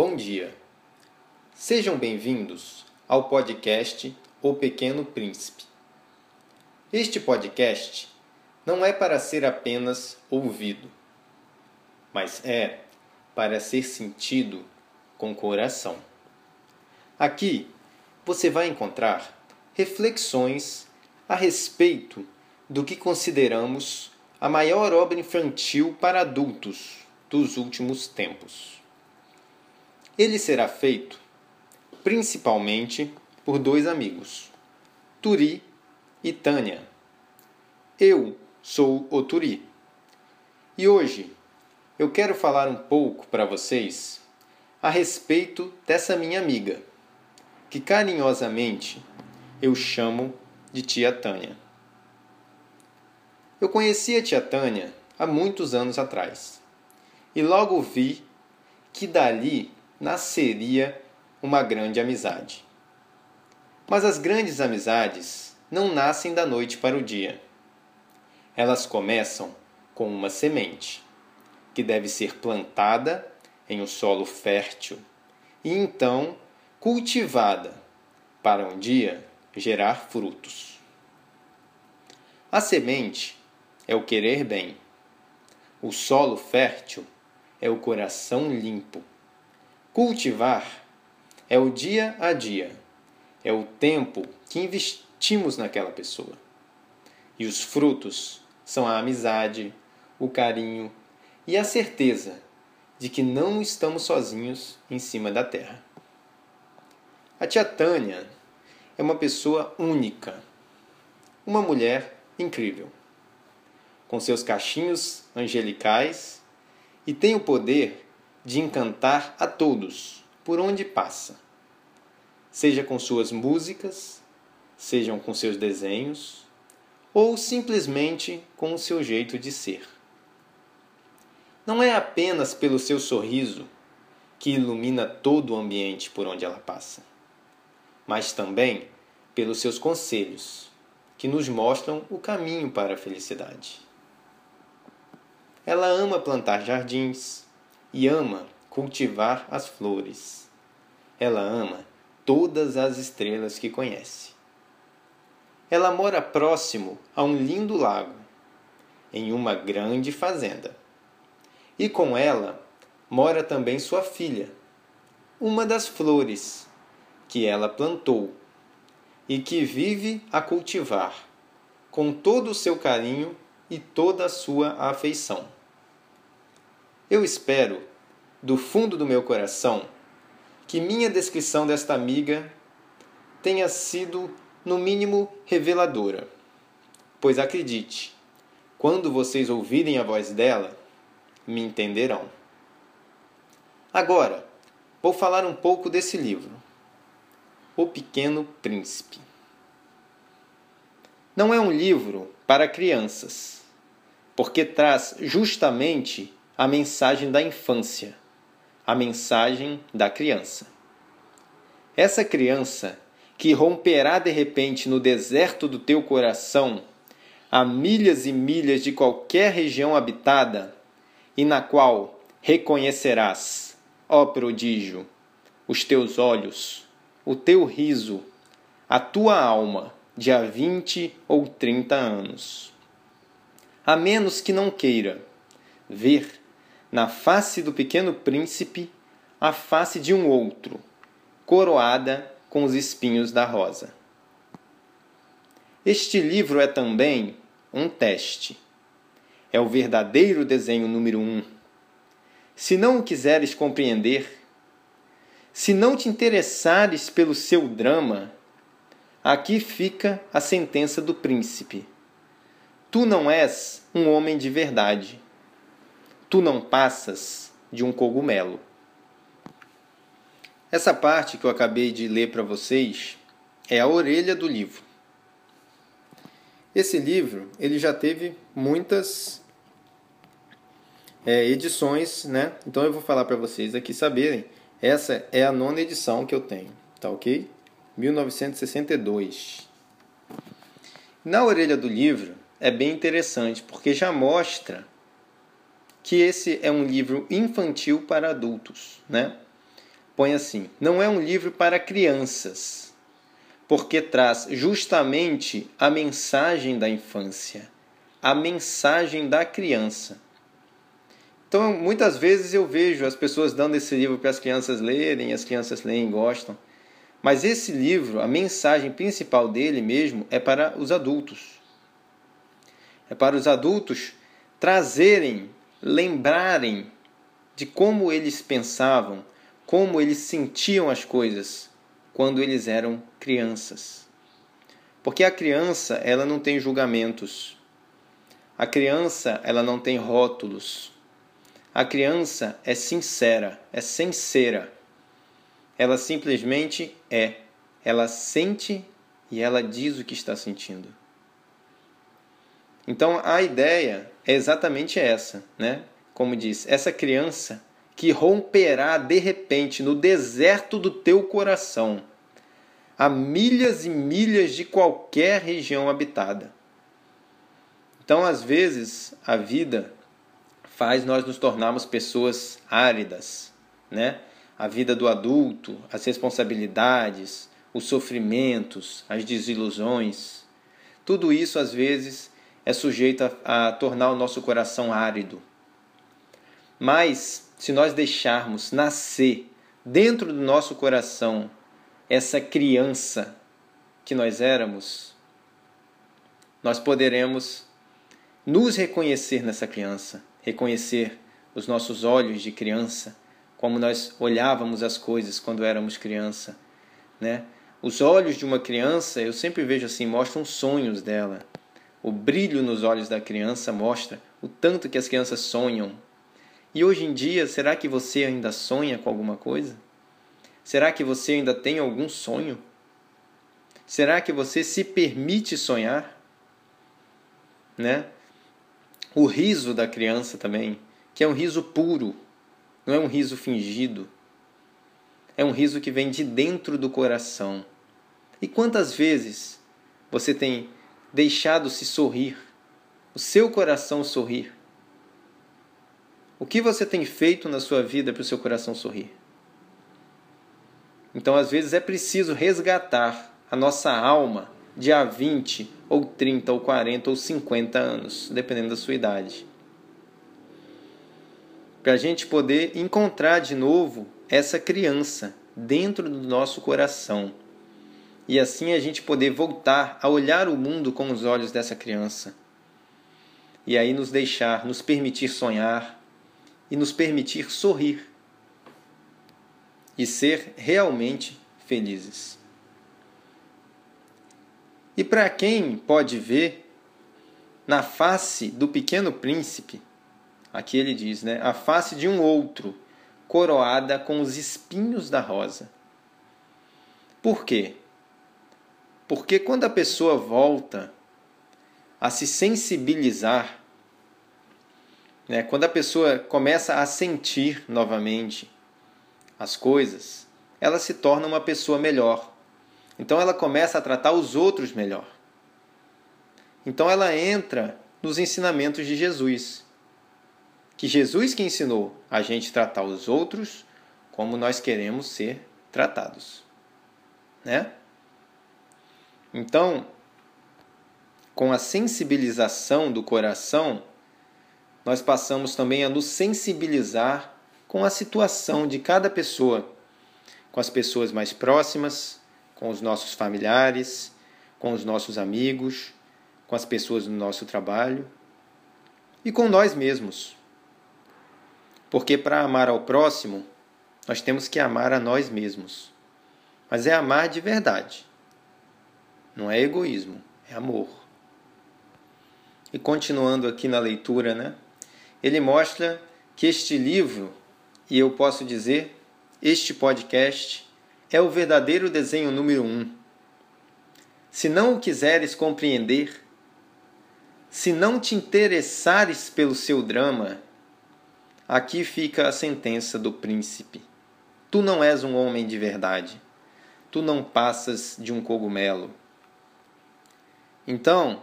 Bom dia. Sejam bem-vindos ao podcast O Pequeno Príncipe. Este podcast não é para ser apenas ouvido, mas é para ser sentido com coração. Aqui você vai encontrar reflexões a respeito do que consideramos a maior obra infantil para adultos dos últimos tempos. Ele será feito principalmente por dois amigos, Turi e Tânia. Eu sou o Turi. E hoje eu quero falar um pouco para vocês a respeito dessa minha amiga, que carinhosamente eu chamo de Tia Tânia. Eu conheci a Tia Tânia há muitos anos atrás e logo vi que dali nasceria uma grande amizade. Mas as grandes amizades não nascem da noite para o dia. Elas começam com uma semente, que deve ser plantada em um solo fértil e então cultivada para um dia gerar frutos. A semente é o querer bem. O solo fértil é o coração limpo. Cultivar é o dia a dia, é o tempo que investimos naquela pessoa. E os frutos são a amizade, o carinho e a certeza de que não estamos sozinhos em cima da terra. A tia Tânia é uma pessoa única, uma mulher incrível, com seus cachinhos angelicais e tem o poder de encantar a todos por onde passa, seja com suas músicas, sejam com seus desenhos ou simplesmente com o seu jeito de ser. Não é apenas pelo seu sorriso que ilumina todo o ambiente por onde ela passa, mas também pelos seus conselhos, que nos mostram o caminho para a felicidade. Ela ama plantar jardins e ama cultivar as flores. Ela ama todas as estrelas que conhece. Ela mora próximo a um lindo lago, em uma grande fazenda. E com ela mora também sua filha, uma das flores que ela plantou e que vive a cultivar com todo o seu carinho e toda a sua afeição. Eu espero, do fundo do meu coração, que minha descrição desta amiga tenha sido, no mínimo, reveladora. Pois acredite, quando vocês ouvirem a voz dela, me entenderão. Agora, vou falar um pouco desse livro, O Pequeno Príncipe. Não é um livro para crianças, porque traz justamente a mensagem da infância, a mensagem da criança. Essa criança que romperá de repente no deserto do teu coração, a milhas e milhas de qualquer região habitada, e na qual reconhecerás, ó prodígio, os teus olhos, o teu riso, a tua alma de há vinte ou trinta anos. A menos que não queira ver na face do pequeno príncipe a face de um outro, coroada com os espinhos da rosa. Este livro é também um teste. É o verdadeiro desenho número um. Se não o quiseres compreender, se não te interessares pelo seu drama, aqui fica a sentença do príncipe. Tu não és um homem de verdade tu não passas de um cogumelo. Essa parte que eu acabei de ler para vocês é a orelha do livro. Esse livro ele já teve muitas é, edições, né? Então eu vou falar para vocês aqui saberem. Essa é a nona edição que eu tenho, tá ok? 1962. Na orelha do livro é bem interessante porque já mostra que esse é um livro infantil para adultos, né? põe assim: não é um livro para crianças, porque traz justamente a mensagem da infância, a mensagem da criança. Então, muitas vezes eu vejo as pessoas dando esse livro para as crianças lerem, as crianças leem e gostam. Mas esse livro, a mensagem principal dele mesmo é para os adultos. É para os adultos trazerem, lembrarem de como eles pensavam, como eles sentiam as coisas quando eles eram crianças. Porque a criança, ela não tem julgamentos. A criança, ela não tem rótulos. A criança é sincera, é sincera. Ela simplesmente é. Ela sente e ela diz o que está sentindo. Então a ideia é exatamente essa, né? Como diz, essa criança que romperá de repente no deserto do teu coração, a milhas e milhas de qualquer região habitada. Então, às vezes, a vida faz nós nos tornarmos pessoas áridas, né? A vida do adulto, as responsabilidades, os sofrimentos, as desilusões, tudo isso às vezes é sujeito a, a tornar o nosso coração árido. Mas se nós deixarmos nascer dentro do nosso coração essa criança que nós éramos, nós poderemos nos reconhecer nessa criança, reconhecer os nossos olhos de criança, como nós olhávamos as coisas quando éramos criança, né? Os olhos de uma criança, eu sempre vejo assim, mostram sonhos dela. O brilho nos olhos da criança mostra o tanto que as crianças sonham. E hoje em dia, será que você ainda sonha com alguma coisa? Será que você ainda tem algum sonho? Será que você se permite sonhar? Né? O riso da criança também, que é um riso puro, não é um riso fingido. É um riso que vem de dentro do coração. E quantas vezes você tem deixado-se sorrir, o seu coração sorrir? O que você tem feito na sua vida para o seu coração sorrir? Então, às vezes, é preciso resgatar a nossa alma de há 20, ou 30, ou 40, ou 50 anos, dependendo da sua idade. Para a gente poder encontrar de novo essa criança dentro do nosso coração. E assim a gente poder voltar a olhar o mundo com os olhos dessa criança. E aí nos deixar, nos permitir sonhar e nos permitir sorrir e ser realmente felizes. E para quem pode ver, na face do pequeno príncipe, aqui ele diz, né, a face de um outro, coroada com os espinhos da rosa. Por quê? Porque quando a pessoa volta a se sensibilizar, né, quando a pessoa começa a sentir novamente as coisas, ela se torna uma pessoa melhor então ela começa a tratar os outros melhor. Então ela entra nos ensinamentos de Jesus. Que Jesus que ensinou a gente tratar os outros como nós queremos ser tratados. Né? Então, com a sensibilização do coração, nós passamos também a nos sensibilizar com a situação de cada pessoa, com as pessoas mais próximas, com os nossos familiares, com os nossos amigos, com as pessoas do nosso trabalho e com nós mesmos. Porque para amar ao próximo, nós temos que amar a nós mesmos. Mas é amar de verdade. Não é egoísmo, é amor. E continuando aqui na leitura, né? Ele mostra que este livro, e eu posso dizer, este podcast, é o verdadeiro desenho número um. Se não o quiseres compreender, se não te interessares pelo seu drama, aqui fica a sentença do príncipe. Tu não és um homem de verdade. Tu não passas de um cogumelo. Então,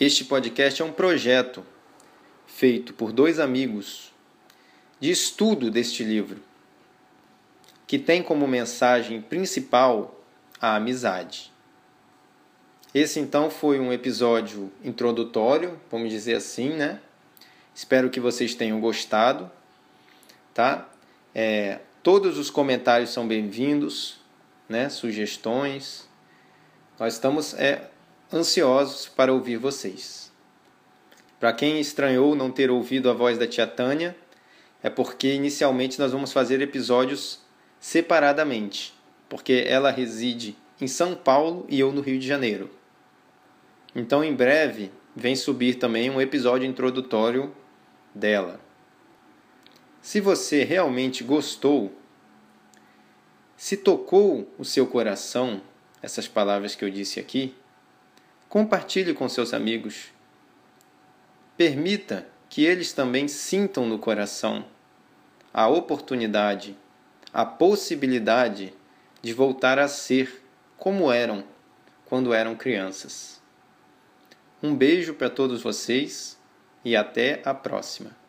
este podcast é um projeto feito por dois amigos de estudo deste livro que tem como mensagem principal a amizade. Esse então foi um episódio introdutório, vamos dizer assim, né? Espero que vocês tenham gostado, tá? É, todos os comentários são bem-vindos, né? Sugestões. Nós estamos é, ansiosos para ouvir vocês. Para quem estranhou não ter ouvido a voz da tia Tânia, é porque inicialmente nós vamos fazer episódios separadamente, porque ela reside em São Paulo e eu no Rio de Janeiro. Então, em breve, vem subir também um episódio introdutório dela. Se você realmente gostou, se tocou o seu coração essas palavras que eu disse aqui, compartilhe com seus amigos. Permita que eles também sintam no coração a oportunidade, a possibilidade de voltar a ser como eram quando eram crianças. Um beijo para todos vocês e até a próxima.